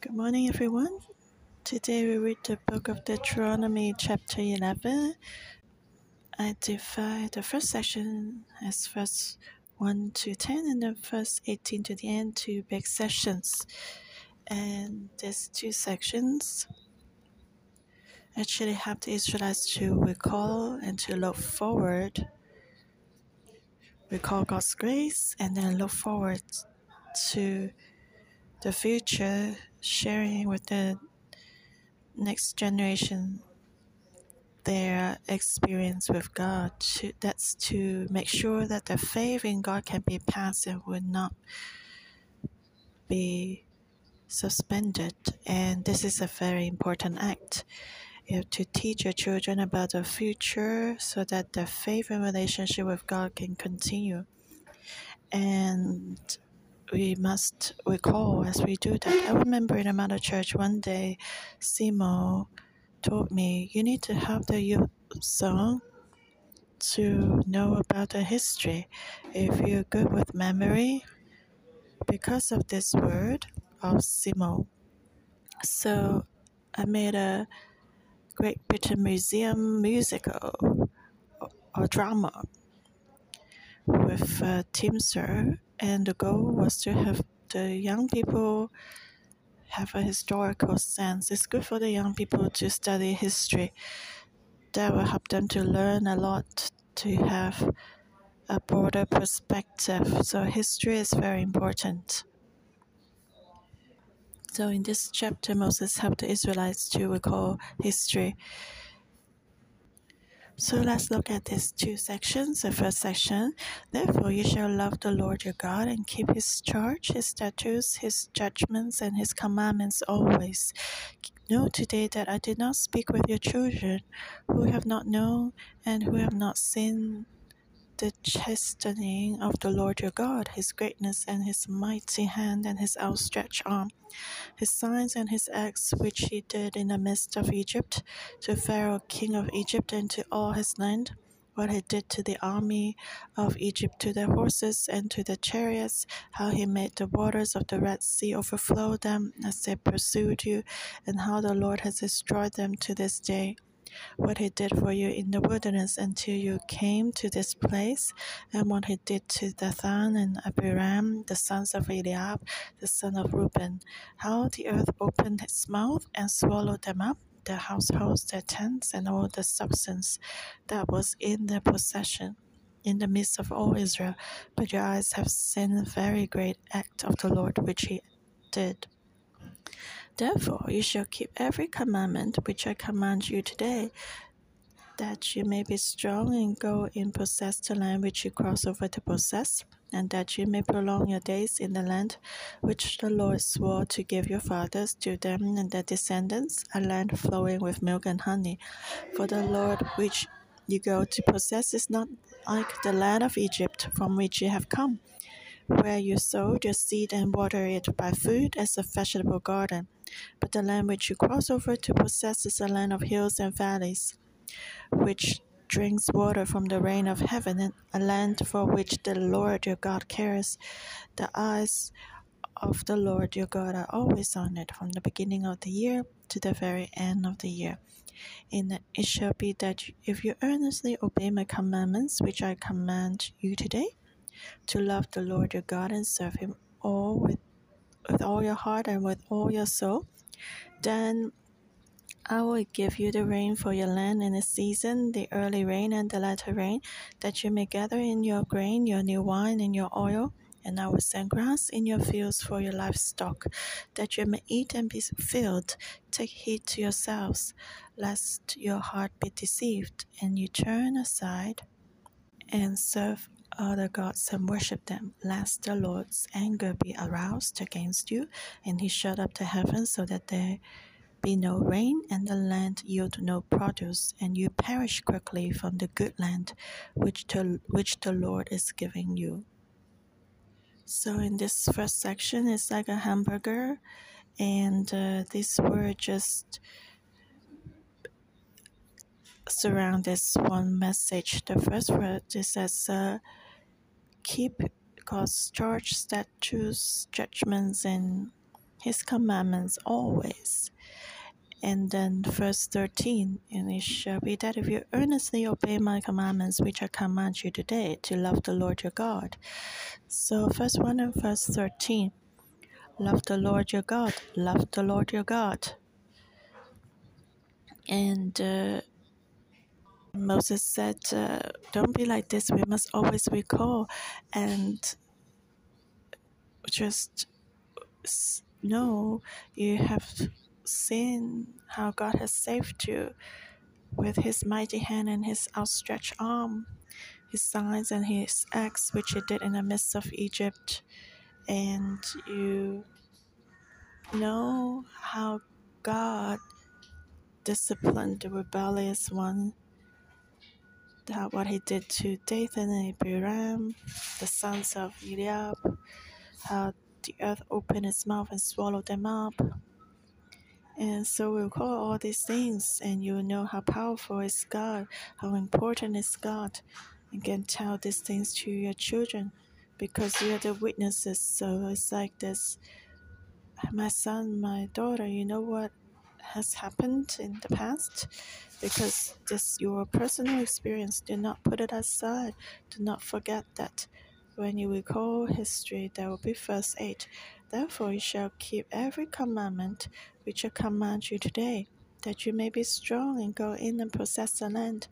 Good morning, everyone. Today we read the book of Deuteronomy, chapter 11. I divide the first section as verse 1 to 10 and then verse 18 to the end to big sections. And these two sections actually help the Israelites to recall and to look forward, recall God's grace, and then look forward to the future, sharing with the next generation their experience with God. To, that's to make sure that the faith in God can be passed and will not be suspended. And this is a very important act. You have to teach your children about the future so that the faith and relationship with God can continue. And we must recall as we do that. I remember in a mother church one day, Simo told me, You need to have the youth song to know about the history. If you're good with memory, because of this word of Simo. So I made a Great Britain Museum musical or drama with uh, Tim Sir and the goal was to have the young people have a historical sense. It's good for the young people to study history. That will help them to learn a lot, to have a broader perspective. So, history is very important. So, in this chapter, Moses helped the Israelites to recall history. So let's look at these two sections. The first section, therefore you shall love the Lord your God and keep his charge, his statutes, his judgments, and his commandments always. Know today that I did not speak with your children who have not known and who have not seen the chastening of the Lord your God, his greatness and his mighty hand and his outstretched arm, his signs and his acts which he did in the midst of Egypt, to Pharaoh king of Egypt and to all his land, what he did to the army of Egypt, to their horses and to their chariots, how he made the waters of the Red Sea overflow them as they pursued you, and how the Lord has destroyed them to this day what he did for you in the wilderness until you came to this place, and what he did to Dathan and Abiram, the sons of Eliab, the son of Reuben, how the earth opened its mouth and swallowed them up, their households, their tents, and all the substance that was in their possession in the midst of all Israel, but your eyes have seen a very great act of the Lord which he did. Therefore, you shall keep every commandment which I command you today, that you may be strong and go and possess the land which you cross over to possess, and that you may prolong your days in the land which the Lord swore to give your fathers to them and their descendants, a land flowing with milk and honey. For the Lord which you go to possess is not like the land of Egypt from which you have come, where you sow your seed and water it by food as a vegetable garden but the land which you cross over to possess is a land of hills and valleys, which drinks water from the rain of heaven, a land for which the Lord your God cares. The eyes of the Lord your God are always on it from the beginning of the year to the very end of the year. And it shall be that if you earnestly obey my commandments, which I command you today, to love the Lord your God and serve him all with with all your heart and with all your soul, then I will give you the rain for your land in the season, the early rain and the latter rain, that you may gather in your grain, your new wine, and your oil. And I will send grass in your fields for your livestock, that you may eat and be filled. Take heed to yourselves, lest your heart be deceived, and you turn aside and serve other gods and worship them, lest the Lord's anger be aroused against you, and he shut up the heavens so that there be no rain, and the land yield no produce, and you perish quickly from the good land which the, which the Lord is giving you. So, in this first section, it's like a hamburger, and uh, this word just surround this one message. The first word it says, uh, "Keep God's charge, statutes, judgments, and his commandments always. And then verse 13, and it shall be that if you earnestly obey my commandments, which I command you today, to love the Lord your God. So, verse 1 and verse 13 love the Lord your God, love the Lord your God. And uh, Moses said, uh, Don't be like this, we must always recall and just know you have seen how God has saved you with his mighty hand and his outstretched arm, his signs and his acts, which he did in the midst of Egypt. And you know how God disciplined the rebellious one, that what he did to Dathan and Abiram, the sons of Eliab, how the earth opened its mouth and swallowed them up. And so we'll call all these things, and you'll know how powerful is God, how important is God, and can tell these things to your children because you are the witnesses. So it's like this my son, my daughter, you know what has happened in the past? Because this your personal experience. Do not put it aside. Do not forget that when you recall history, there will be first aid Therefore, you shall keep every commandment which I command you today, that you may be strong and go in and possess the land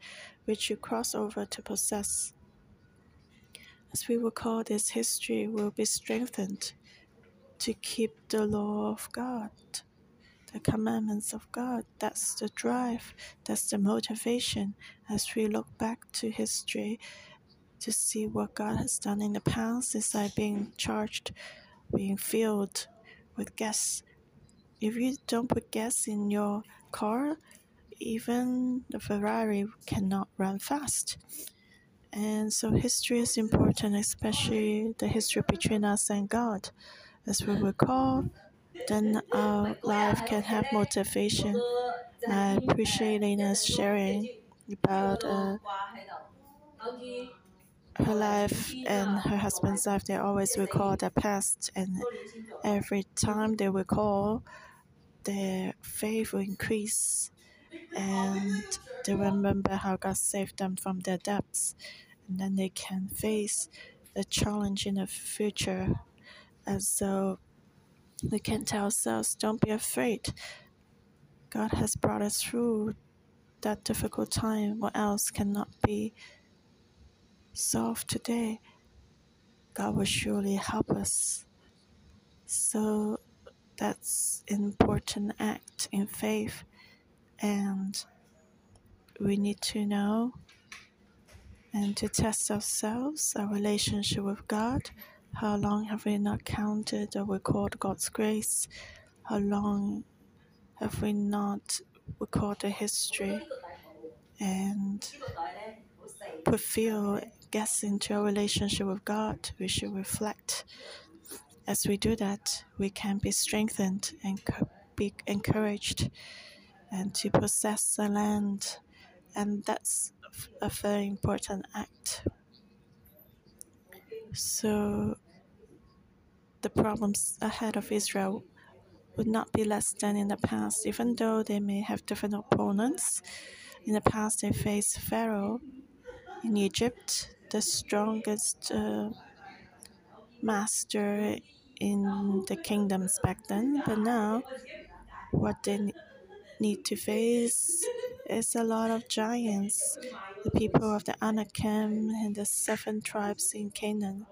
which you cross over to possess. As we recall this history, will be strengthened to keep the law of God, the commandments of God. That's the drive, that's the motivation as we look back to history to see what God has done in the past. It's like being charged, being filled with gas if you don't put gas in your car, even the Ferrari cannot run fast. And so history is important, especially the history between us and God. As we recall, then our life can have motivation. I appreciate Lena's sharing about uh, her life and her husband's life. They always recall the past, and every time they recall, their faith will increase and they remember how God saved them from their debts and then they can face the challenge in the future and so we can tell ourselves don't be afraid. God has brought us through that difficult time. What else cannot be solved today? God will surely help us. So that's an important act in faith. And we need to know and to test ourselves our relationship with god how long have we not counted or recorded god's grace how long have we not recorded the history and put fear into our relationship with god we should reflect as we do that, we can be strengthened and be encouraged and to possess the land. And that's a very important act. So, the problems ahead of Israel would not be less than in the past, even though they may have different opponents. In the past, they faced Pharaoh in Egypt, the strongest uh, master in the kingdoms back then, but now what they need to face is a lot of giants, the people of the Anakim and the seven tribes in Canaan.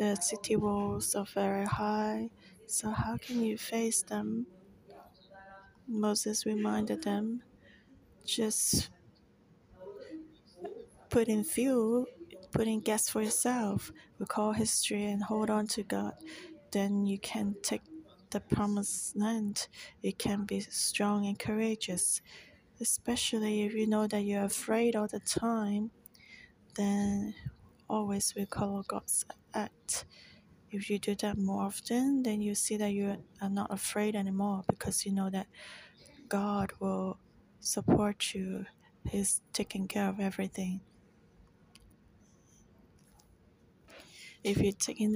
The city walls are very high, so how can you face them? Moses reminded them just put in fuel, put in gas for yourself, recall history, and hold on to God then you can take the promised land. You can be strong and courageous, especially if you know that you're afraid all the time. Then always recall God's act. If you do that more often, then you see that you are not afraid anymore because you know that God will support you. He's taking care of everything. If you take in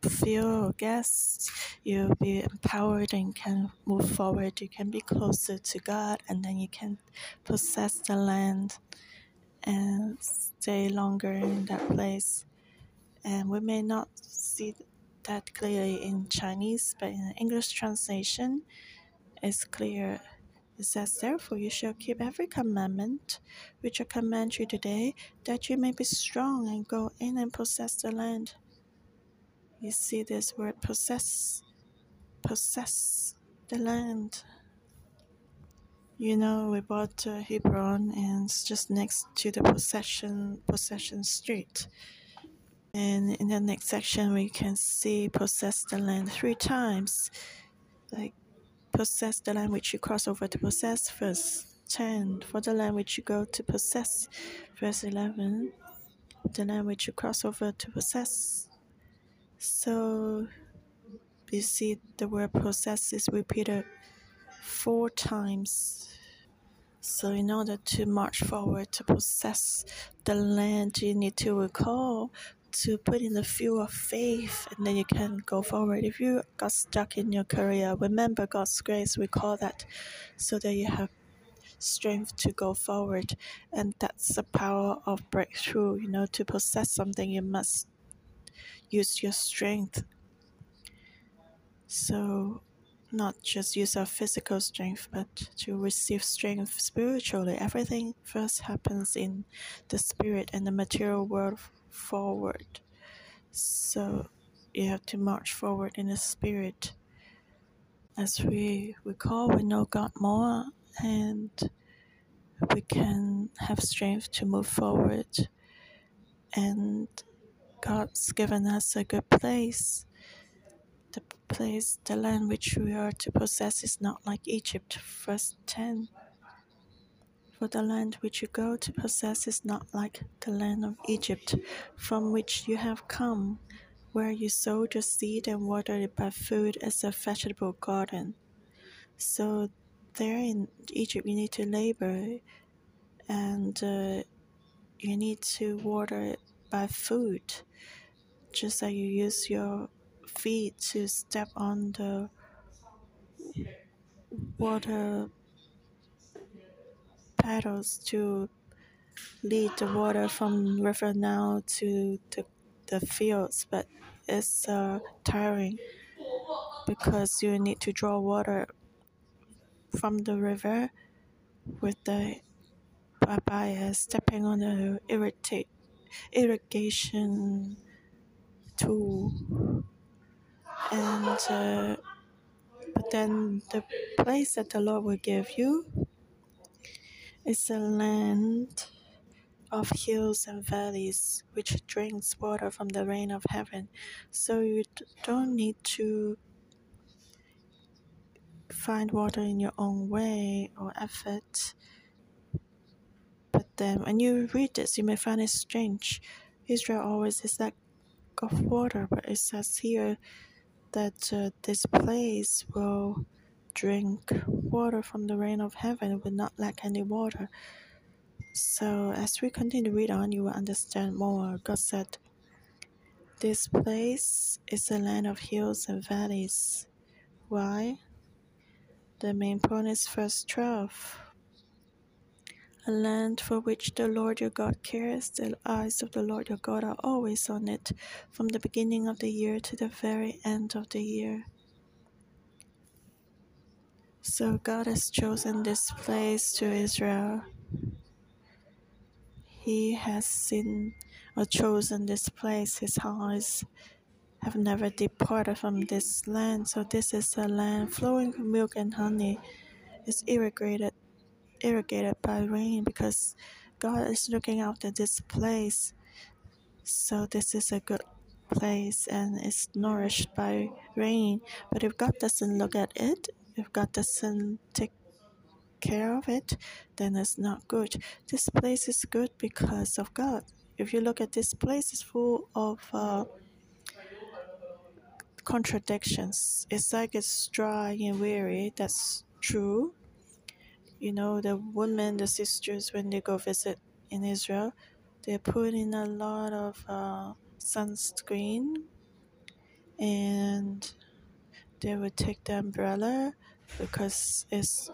the feel gas, you'll be empowered and can move forward. You can be closer to God, and then you can possess the land and stay longer in that place. And we may not see that clearly in Chinese, but in English translation, it's clear. It says, Therefore, you shall keep every commandment which I command you today, that you may be strong and go in and possess the land. You see this word possess, possess the land. You know, we bought uh, Hebron and it's just next to the possession possession street. And in the next section, we can see possess the land three times. Like possess the land which you cross over to possess, verse 10. For the land which you go to possess, verse 11. The land which you cross over to possess. So you see the word possess is repeated four times. So, in order to march forward to possess the land, you need to recall to put in the fuel of faith and then you can go forward. If you got stuck in your career, remember God's grace, recall that so that you have strength to go forward. And that's the power of breakthrough. You know, to possess something, you must use your strength. So, not just use our physical strength, but to receive strength spiritually. Everything first happens in the spirit and the material world forward. So you have to march forward in the spirit. As we recall, we know God more and we can have strength to move forward. And God's given us a good place. Place, the land which we are to possess is not like Egypt. Verse 10 for the land which you go to possess is not like the land of Egypt, from which you have come, where you sowed your seed and watered it by food as a vegetable garden. So, there in Egypt, you need to labor and uh, you need to water it by food, just like you use your feet to step on the water paddles to lead the water from River Nile to the, the fields, but it's uh, tiring because you need to draw water from the river with the papaya stepping on the irritate, irrigation tool. And uh, but then the place that the Lord will give you is a land of hills and valleys which drinks water from the rain of heaven. So you don't need to find water in your own way or effort. But then when you read this, you may find it strange. Israel always is lack of water, but it says here that uh, this place will drink water from the rain of heaven, it will not lack any water. So, as we continue to read on, you will understand more. God said, This place is a land of hills and valleys. Why? The main point is verse 12. A land for which the Lord your God cares, the eyes of the Lord your God are always on it, from the beginning of the year to the very end of the year. So God has chosen this place to Israel. He has seen or chosen this place. His eyes have never departed from this land. So this is a land flowing with milk and honey. It's irrigated, irrigated by rain because God is looking after this place. So this is a good place and it's nourished by rain. But if God doesn't look at it, if God doesn't take care of it, then it's not good. This place is good because of God. If you look at this place, it's full of uh, contradictions. It's like it's dry and weary. That's true. You know, the women, the sisters, when they go visit in Israel, they put in a lot of uh, sunscreen and they would take the umbrella because it's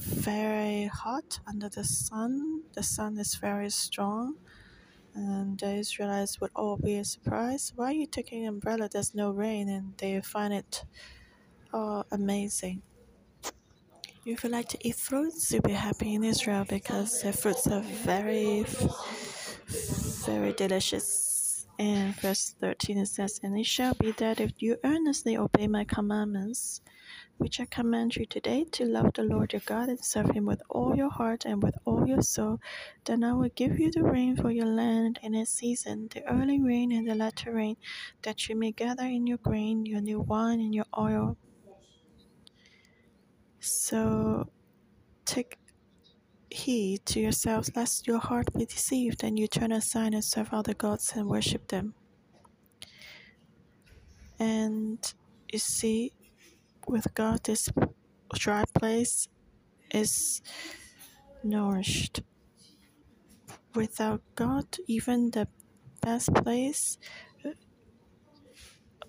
very hot under the sun. The sun is very strong, and the Israelites would all be surprised. Why are you taking an umbrella? There's no rain, and they find it oh, amazing. If you like to eat fruits, you'll be happy in Israel because the fruits are very, very delicious. And verse 13 it says, And it shall be that if you earnestly obey my commandments, which I command you today to love the Lord your God and serve him with all your heart and with all your soul, then I will give you the rain for your land in its season, the early rain and the latter rain, that you may gather in your grain, your new wine, and your oil. So take heed to yourselves, lest your heart be deceived, and you turn aside and serve other gods and worship them. And you see, with God, this dry place is nourished. Without God, even the best place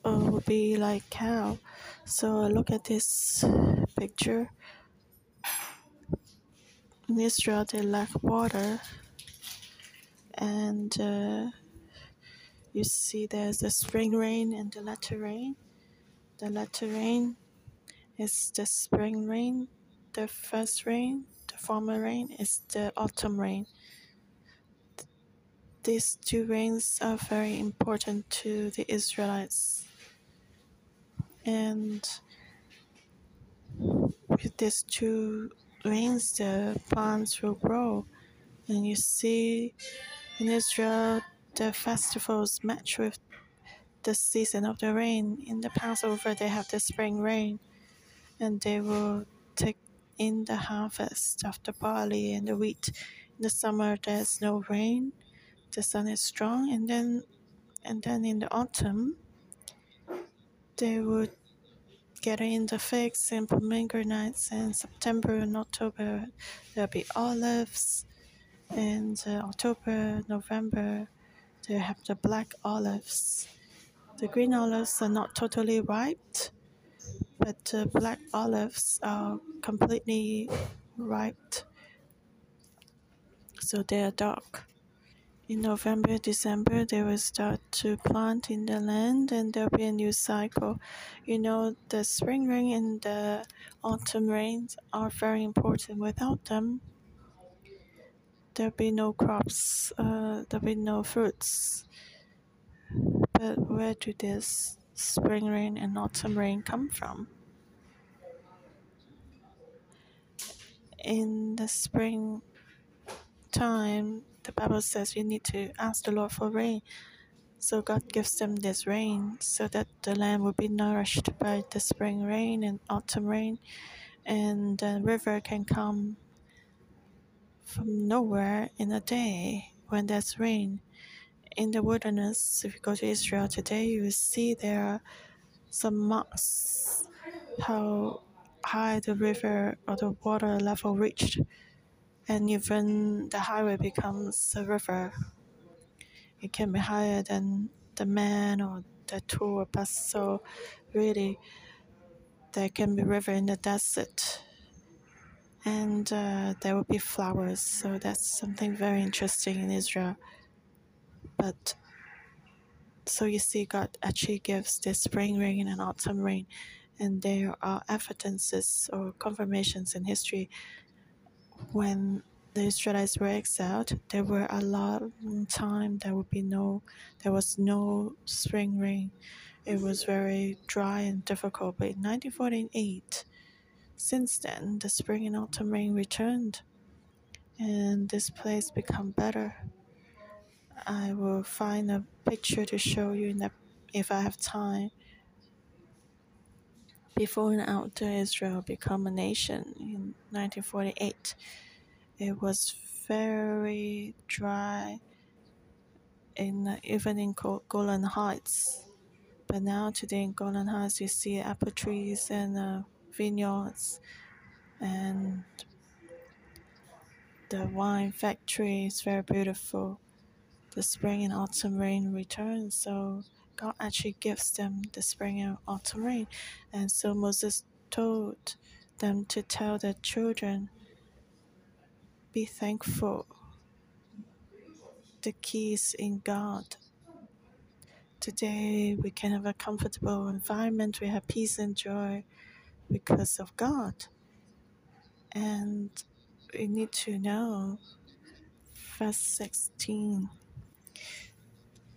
uh, would be like hell. So look at this picture. In Israel, they lack water, and uh, you see there's the spring rain and the latter rain. The latter rain is the spring rain, the first rain, the former rain is the autumn rain. These two rains are very important to the Israelites. And with these two rains, the plants will grow. And you see in Israel, the festivals match with the season of the rain. In the Passover, they have the spring rain and they will take in the harvest of the barley and the wheat. In the summer, there's no rain, the sun is strong, and then and then in the autumn, they would in the figs and pomegranates. And September and October, there'll be olives, and uh, October, November, they have the black olives. The green olives are not totally ripe, but the black olives are completely ripe, so they are dark. In November, December, they will start to plant in the land and there'll be a new cycle. You know, the spring rain and the autumn rains are very important. Without them, there'll be no crops, uh, there'll be no fruits. But where do this spring rain and autumn rain come from? In the spring time, the Bible says you need to ask the Lord for rain. So God gives them this rain so that the land will be nourished by the spring rain and autumn rain, and the river can come from nowhere in a day when there's rain. In the wilderness, if you go to Israel today, you will see there are some marks how high the river or the water level reached, and even the highway becomes a river. It can be higher than the man or the tour bus. So, really, there can be river in the desert, and uh, there will be flowers. So that's something very interesting in Israel. But so you see, God actually gives this spring rain and autumn rain, and there are evidences or confirmations in history when the Israelites were exiled. There were a long time there would be no, there was no spring rain. It was very dry and difficult. But in 1948, since then, the spring and autumn rain returned, and this place become better. I will find a picture to show you the, if I have time. Before and after Israel become a nation in 1948, it was very dry, in even in Golan Heights. But now today in Golan Heights, you see apple trees and uh, vineyards, and the wine factory is very beautiful the spring and autumn rain return, so God actually gives them the spring and autumn rain. And so Moses told them to tell their children, be thankful. The key is in God. Today we can have a comfortable environment, we have peace and joy because of God. And we need to know, verse 16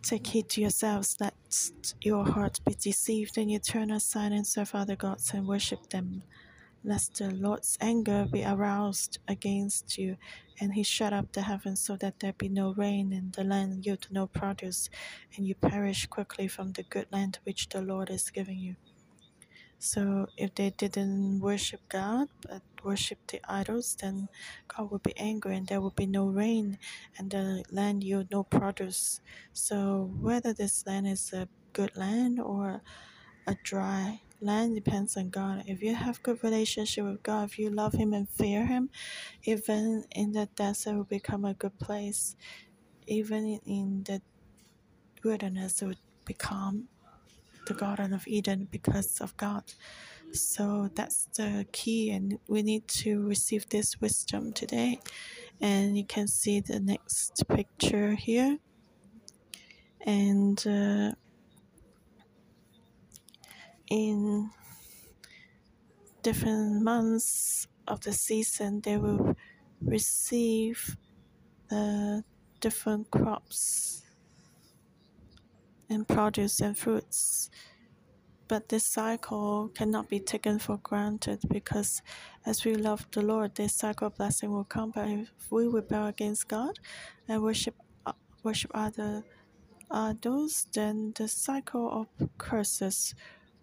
Take heed to yourselves, lest your heart be deceived, and you turn aside and serve other gods and worship them, lest the Lord's anger be aroused against you, and he shut up the heavens so that there be no rain, and the land yield no produce, and you perish quickly from the good land which the Lord is giving you. So if they didn't worship God but worship the idols, then God would be angry and there would be no rain and the land yield no produce. So whether this land is a good land or a dry land depends on God. If you have good relationship with God, if you love Him and fear Him, even in the desert will become a good place. Even in the wilderness, it would become the Garden of Eden because of God. So that's the key, and we need to receive this wisdom today. And you can see the next picture here. And uh, in different months of the season, they will receive the different crops and produce and fruits. But this cycle cannot be taken for granted because as we love the Lord, this cycle of blessing will come. But if we rebel against God and worship uh, worship other idols, then the cycle of curses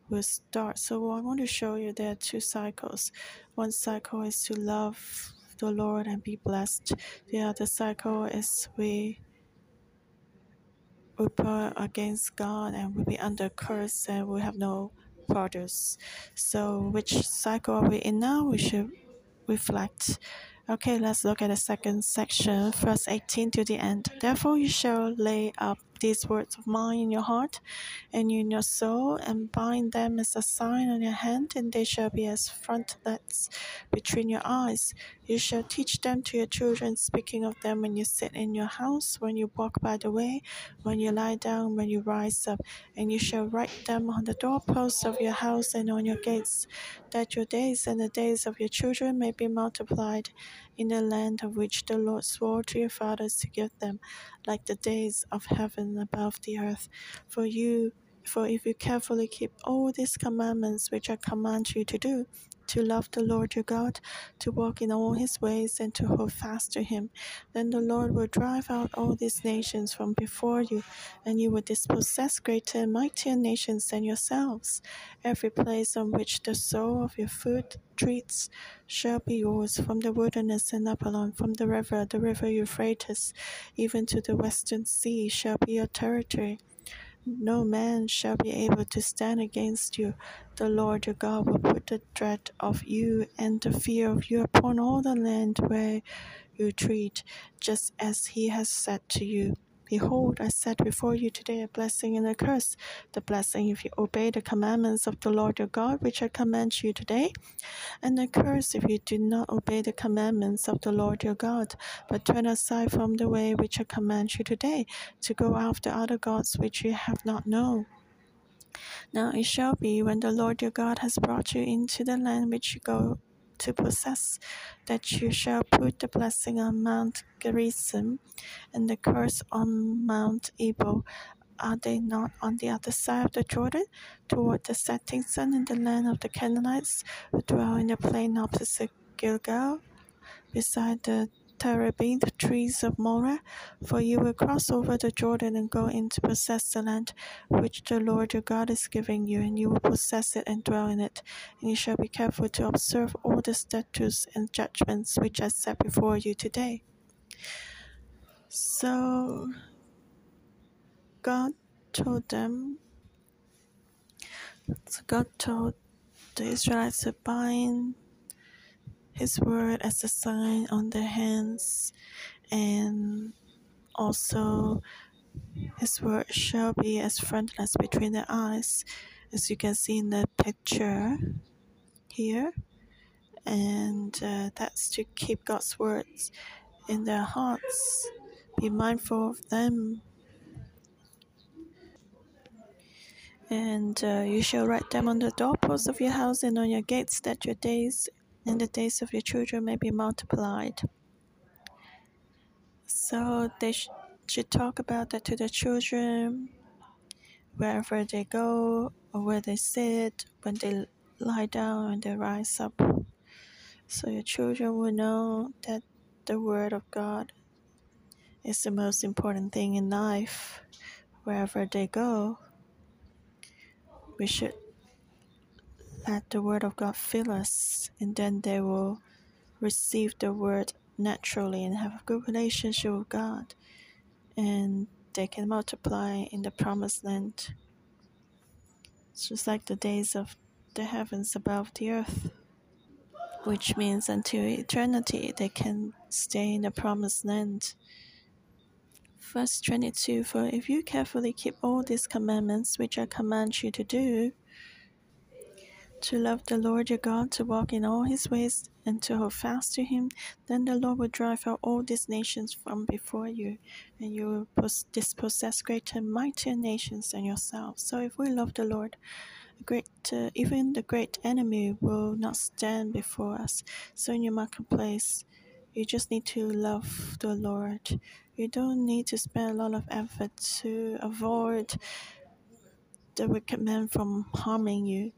will start. So I want to show you there are two cycles. One cycle is to love the Lord and be blessed. The other cycle is we rebel against God and will be under curse and we have no produce. So, which cycle are we in now? We should reflect. Okay, let's look at the second section, verse 18 to the end. Therefore, you shall lay up these words of mine in your heart and in your soul, and bind them as a sign on your hand, and they shall be as frontlets between your eyes. You shall teach them to your children, speaking of them when you sit in your house, when you walk by the way, when you lie down, when you rise up, and you shall write them on the doorposts of your house and on your gates, that your days and the days of your children may be multiplied in the land of which the Lord swore to your fathers to give them, like the days of heaven above the earth. For you, for if you carefully keep all these commandments which I command you to do, to love the Lord your God, to walk in all his ways, and to hold fast to him. Then the Lord will drive out all these nations from before you, and you will dispossess greater and mightier nations than yourselves. Every place on which the sole of your foot treads shall be yours, from the wilderness and Lebanon, from the river, the river Euphrates, even to the western sea shall be your territory. No man shall be able to stand against you. The Lord your God will put the dread of you and the fear of you upon all the land where you tread, just as he has said to you. Behold, I set before you today a blessing and a curse. The blessing if you obey the commandments of the Lord your God, which I command you today, and the curse if you do not obey the commandments of the Lord your God, but turn aside from the way which I command you today, to go after other gods which you have not known. Now it shall be when the Lord your God has brought you into the land which you go to possess, that you shall put the blessing on Mount Gerizim and the curse on Mount Ebal. Are they not on the other side of the Jordan, toward the setting sun in the land of the Canaanites, who dwell in the plain opposite Gilgal, beside the terebinth trees of Moreh, for you will cross over the Jordan and go in to possess the land which the Lord your God is giving you, and you will possess it and dwell in it. And you shall be careful to observe all the statutes and judgments which I set before you today. So God told them, so God told the Israelites to bind his word as a sign on their hands and also His word shall be as frontlets between their eyes, as you can see in the picture here. And uh, that's to keep God's words in their hearts. Be mindful of them. And uh, you shall write them on the doorposts of your house and on your gates, that your days and the days of your children may be multiplied. So they sh- should talk about that to the children wherever they go or where they sit, when they lie down and they rise up. So your children will know that the Word of God is the most important thing in life. Wherever they go, we should let the Word of God fill us, and then they will receive the Word naturally and have a good relationship with God, and they can multiply in the promised land. It's just like the days of the heavens above the earth, which means until eternity they can stay in the promised land. Verse 22 For if you carefully keep all these commandments which I command you to do, to love the Lord your God, to walk in all his ways, and to hold fast to him, then the Lord will drive out all these nations from before you, and you will dispossess greater and mightier nations than yourselves. So if we love the Lord, great, uh, even the great enemy will not stand before us. So in your marketplace, you just need to love the Lord. You don't need to spend a lot of effort to avoid the wicked man from harming you.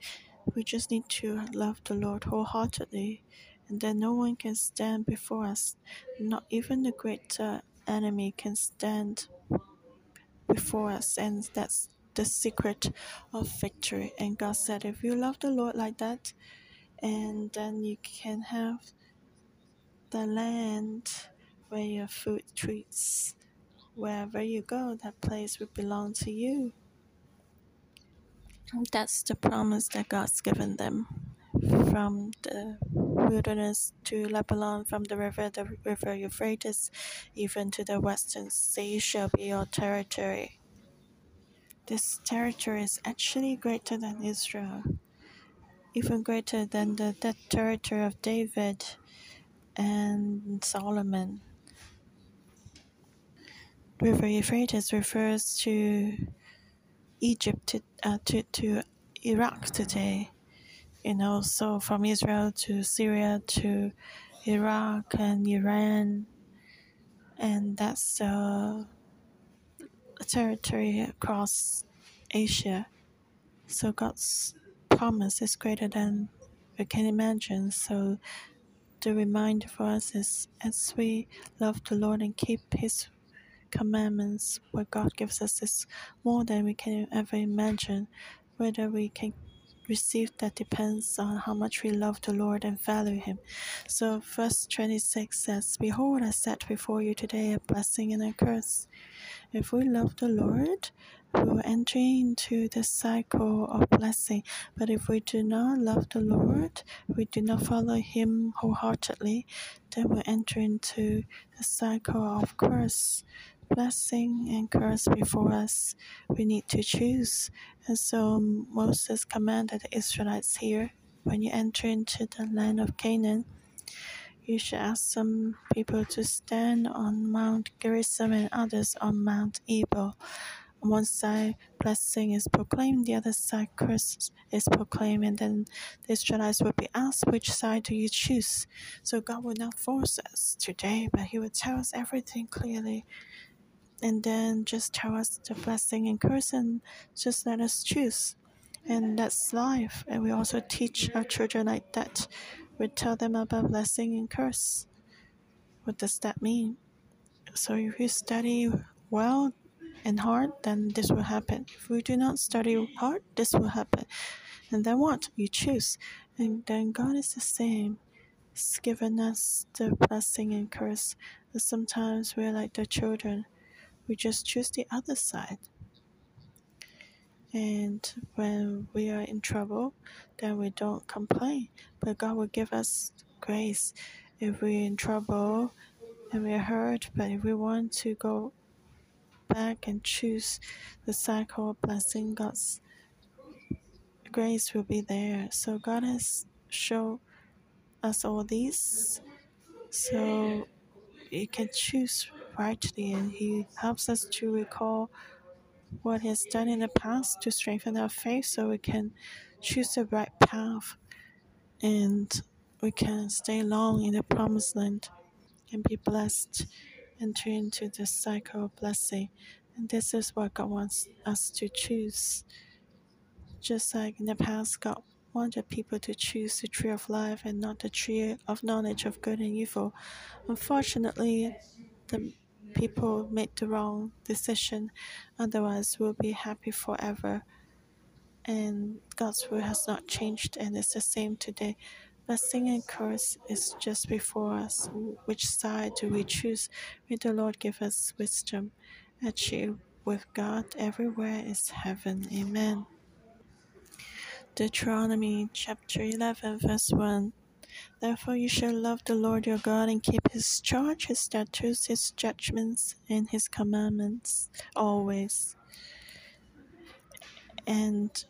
We just need to love the Lord wholeheartedly, and then no one can stand before us. Not even the great uh, enemy can stand before us, and that's the secret of victory. And God said, if you love the Lord like that, and then you can have the land where your food trees. Wherever you go, that place will belong to you. That's the promise that God's given them from the wilderness to Lebanon, from the river, the river Euphrates, even to the western sea shall be your territory. This territory is actually greater than Israel, even greater than the, the territory of David and Solomon. River Euphrates refers to Egypt to, uh, to, to Iraq today, you know, so from Israel to Syria to Iraq and Iran, and that's uh, a territory across Asia. So God's promise is greater than we can imagine. So the reminder for us is as we love the Lord and keep His commandments, what God gives us is more than we can ever imagine. Whether we can receive that depends on how much we love the Lord and value Him. So, verse 26 says, Behold, I set before you today a blessing and a curse. If we love the Lord, we will enter into the cycle of blessing. But if we do not love the Lord, we do not follow Him wholeheartedly, then we enter into the cycle of curse blessing and curse before us. We need to choose. And so Moses commanded the Israelites here when you enter into the land of Canaan, you should ask some people to stand on Mount Gerizim and others on Mount Ebal. On one side, blessing is proclaimed, the other side, curse is proclaimed, and then the Israelites will be asked, which side do you choose? So God will not force us today, but He will tell us everything clearly and then just tell us the blessing and curse and just let us choose. And that's life. And we also teach our children like that. We tell them about blessing and curse. What does that mean? So if you study well and hard, then this will happen. If we do not study hard, this will happen. And then what? You choose. And then God is the same. He's given us the blessing and curse. Sometimes we're like the children we just choose the other side. And when we are in trouble, then we don't complain, but God will give us grace. If we're in trouble and we're hurt, but if we want to go back and choose the cycle of blessing, God's grace will be there. So God has shown us all these. So you can choose rightly, and He helps us to recall what He has done in the past to strengthen our faith so we can choose the right path and we can stay long in the promised land and be blessed, enter into the cycle of blessing. And this is what God wants us to choose. Just like in the past, God wanted people to choose the tree of life and not the tree of knowledge of good and evil. Unfortunately, the people made the wrong decision, otherwise, we'll be happy forever. And God's will has not changed, and it's the same today. Blessing and curse is just before us. Which side do we choose? May the Lord give us wisdom. Actually, with God, everywhere is heaven. Amen. Deuteronomy chapter 11, verse 1. Therefore, you shall love the Lord your God and keep his charge, his statutes, his judgments, and his commandments always. And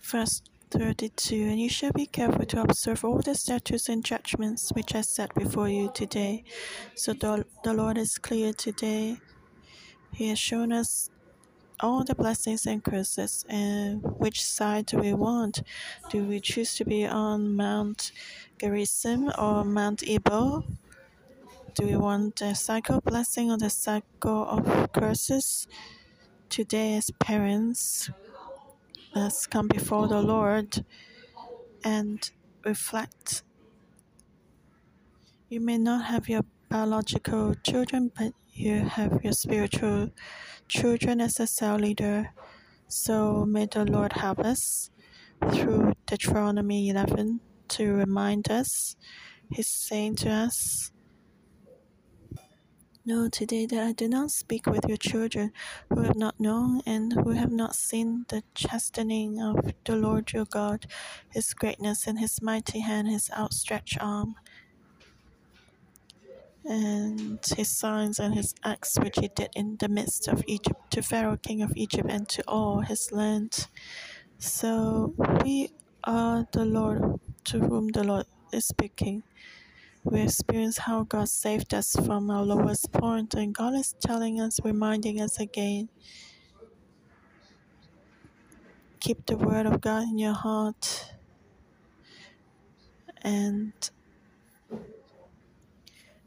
verse 32 And you shall be careful to observe all the statutes and judgments which I set before you today. So the, the Lord is clear today. He has shown us all the blessings and curses. And which side do we want? Do we choose to be on Mount Gerizim or Mount Ebal? Do we want the cycle blessing or the cycle of curses? Today, as parents, let's come before the Lord and reflect. You may not have your biological children, but you have your spiritual children as a cell leader. So may the Lord help us through Deuteronomy 11 to remind us. He's saying to us, Know today that I do not speak with your children who have not known and who have not seen the chastening of the Lord your God, his greatness and his mighty hand, his outstretched arm and his signs and his acts which he did in the midst of Egypt to Pharaoh king of Egypt and to all his land. So we are the Lord to whom the Lord is speaking. We experience how God saved us from our lowest point, and God is telling us, reminding us again. Keep the word of God in your heart and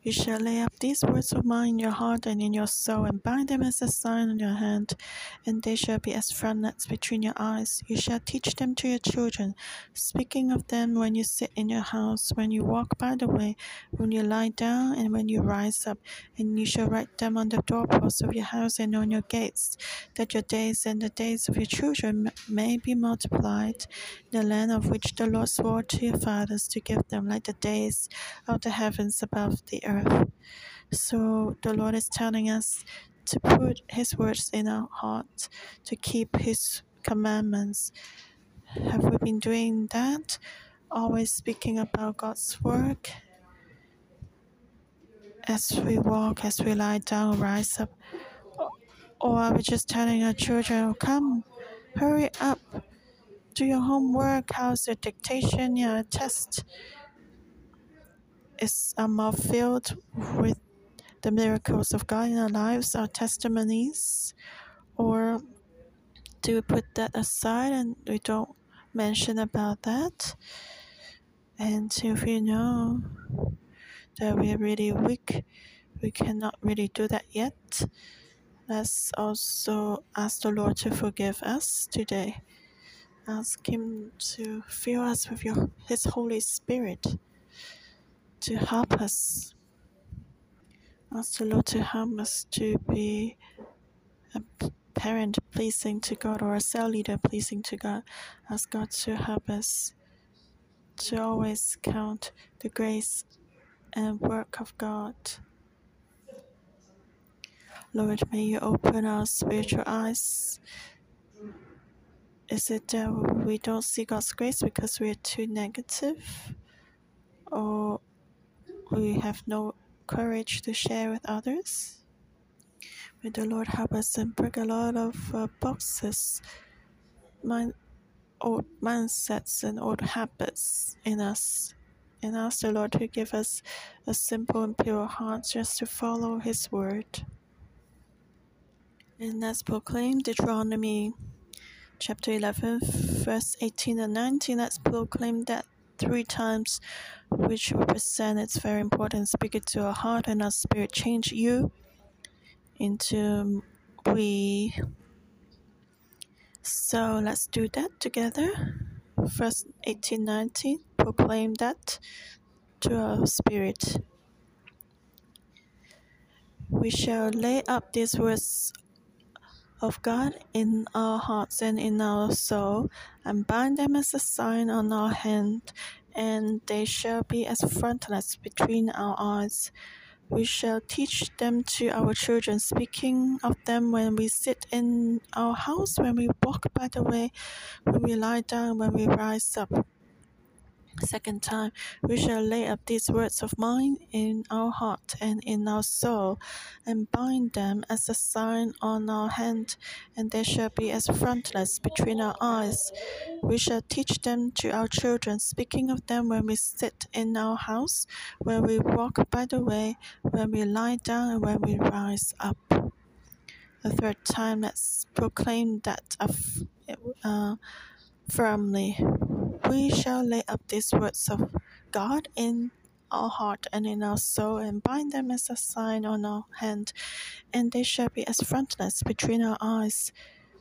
You shall lay up these words of mine in your heart and in your soul, and bind them as a sign on your hand, and they shall be as frontlets between your eyes. You shall teach them to your children, speaking of them when you sit in your house, when you walk by the way, when you lie down, and when you rise up. And you shall write them on the doorposts of your house and on your gates, that your days and the days of your children may be multiplied, the land of which the Lord swore to your fathers to give them, like the days of the heavens above the earth earth. So the Lord is telling us to put His words in our heart, to keep His commandments. Have we been doing that? Always speaking about God's work as we walk, as we lie down, rise up. Or are we just telling our children, oh, come, hurry up, do your homework, how's your dictation, your test? Is mouth filled with the miracles of God in our lives, our testimonies, or do we put that aside and we don't mention about that? And if we know that we are really weak, we cannot really do that yet. Let's also ask the Lord to forgive us today. Ask Him to fill us with your, His Holy Spirit to help us. Ask the Lord to help us to be a parent pleasing to God or a cell leader pleasing to God. Ask God to help us to always count the grace and work of God. Lord, may you open our spiritual eyes. Is it that we don't see God's grace because we are too negative? Or we have no courage to share with others? May the Lord help us and break a lot of uh, boxes, mind, old mindsets, and old habits in us. And ask the Lord to give us a simple and pure heart just to follow His word. And let's proclaim Deuteronomy chapter 11, verse 18 and 19. Let's proclaim that three times, which represent it's very important. Speak it to our heart and our spirit. Change you into um, we. So let's do that together. First 18, 19. Proclaim that to our spirit. We shall lay up these words of God in our hearts and in our soul, and bind them as a sign on our hand, and they shall be as frontlets between our eyes. We shall teach them to our children, speaking of them when we sit in our house, when we walk by the way, when we lie down, when we rise up. Second time, we shall lay up these words of mine in our heart and in our soul, and bind them as a sign on our hand, and they shall be as frontlets between our eyes. We shall teach them to our children, speaking of them when we sit in our house, when we walk by the way, when we lie down, and when we rise up. The third time, let's proclaim that uh, firmly we shall lay up these words of God in our heart and in our soul, and bind them as a sign on our hand, and they shall be as frontlets between our eyes.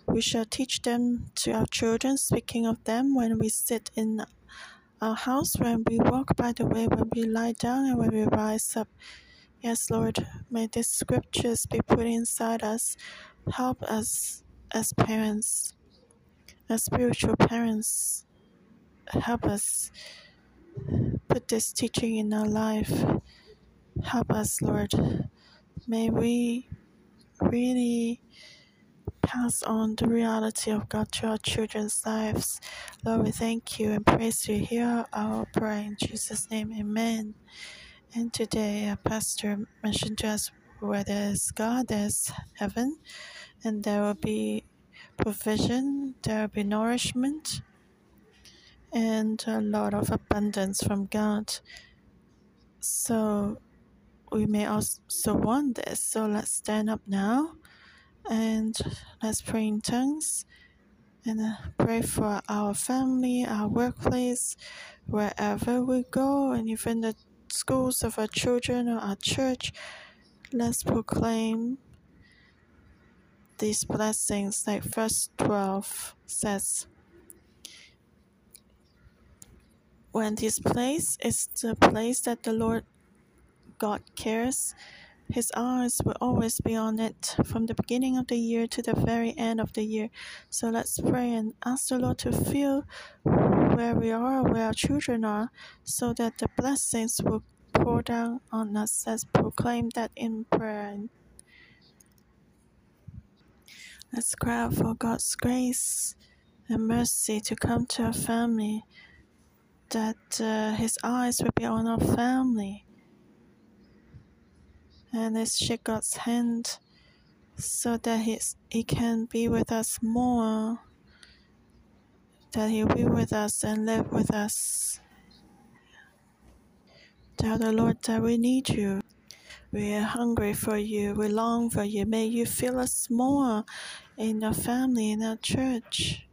We shall teach them to our children, speaking of them when we sit in our house, when we walk by the way, when we lie down, and when we rise up. Yes, Lord, may these scriptures be put inside us. Help us as parents, as spiritual parents help us put this teaching in our life. Help us, Lord. May we really pass on the reality of God to our children's lives. Lord, we thank you and praise you. Hear our prayer in Jesus' name. Amen. And today, a pastor mentioned to us where there's God, there's heaven, and there will be provision, there will be nourishment, and a lot of abundance from God. So we may also want this. So let's stand up now and let's pray in tongues and uh, pray for our family, our workplace, wherever we go, and even the schools of our children or our church. Let's proclaim these blessings, like verse 12 says. When this place is the place that the Lord God cares, His eyes will always be on it from the beginning of the year to the very end of the year. So let's pray and ask the Lord to feel where we are, where our children are, so that the blessings will pour down on us. Let's proclaim that in prayer. Let's cry out for God's grace and mercy to come to our family that uh, his eyes will be on our family. And let's shake God's hand so that he's, he can be with us more, that he'll be with us and live with us. Tell the Lord that we need you. We are hungry for you. We long for you. May you fill us more in our family, in our church.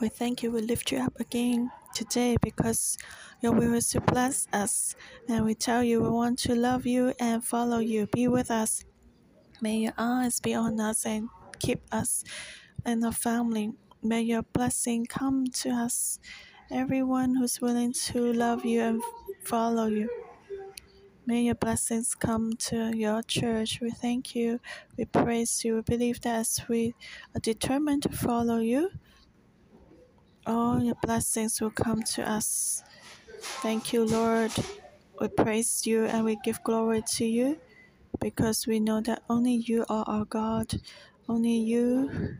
We thank you. We lift you up again today because your will is to bless us. And we tell you we want to love you and follow you. Be with us. May your eyes be on us and keep us and our family. May your blessing come to us. Everyone who's willing to love you and follow you. May your blessings come to your church. We thank you. We praise you. We believe that as we are determined to follow you, all your blessings will come to us. Thank you, Lord. We praise you and we give glory to you because we know that only you are our God. Only you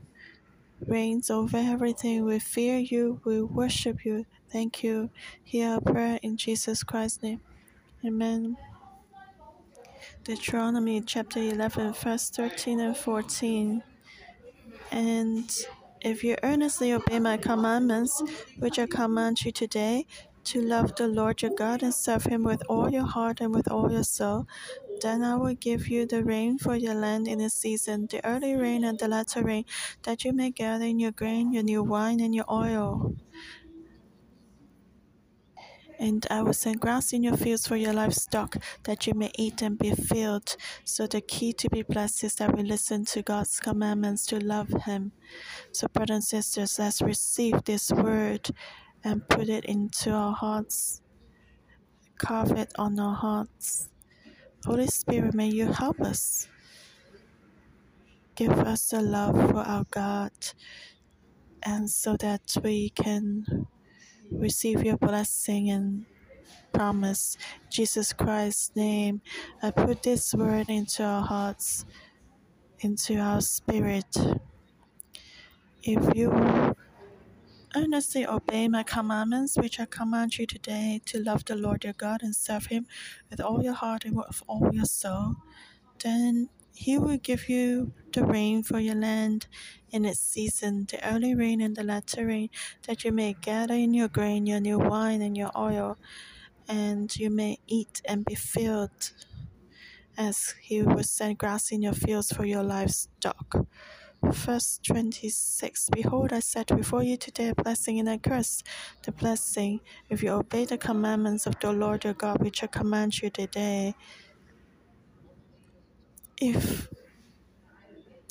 reigns over everything. We fear you. We worship you. Thank you. Hear our prayer in Jesus Christ's name. Amen. Deuteronomy chapter 11, verse 13 and 14. And if you earnestly obey my commandments, which I command you today, to love the Lord your God and serve him with all your heart and with all your soul, then I will give you the rain for your land in its season, the early rain and the latter rain, that you may gather in your grain, your new wine, and your oil. And I will send grass in your fields for your livestock, that you may eat and be filled. So the key to be blessed is that we listen to God's commandments to love Him. So, brothers and sisters, let's receive this word and put it into our hearts, carve it on our hearts. Holy Spirit, may you help us. Give us the love for our God, and so that we can receive your blessing and promise. Jesus Christ's name, I put this word into our hearts, into our spirit. If you earnestly obey my commandments, which I command you today, to love the Lord your God and serve him with all your heart and with all your soul, then he will give you the rain for your land in its season, the early rain and the latter rain, that you may gather in your grain, your new wine, and your oil, and you may eat and be filled, as he will send grass in your fields for your livestock. Verse 26 Behold, I set before you today a blessing and a curse. The blessing, if you obey the commandments of the Lord your God, which I command you today, if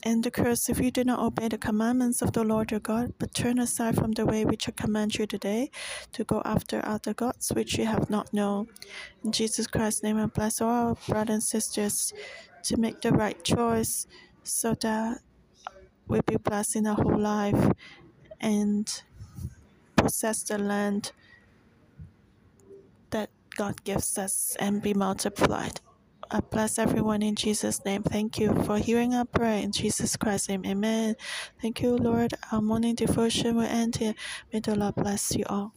and the curse if you do not obey the commandments of the Lord your God, but turn aside from the way which I command you today, to go after other gods which you have not known. In Jesus Christ's name, I bless all our brothers and sisters to make the right choice so that we'll be blessed in our whole life and possess the land that God gives us and be multiplied. I bless everyone in Jesus' name. Thank you for hearing our prayer in Jesus Christ's name. Amen. Thank you, Lord. Our morning devotion will end here. May the Lord bless you all.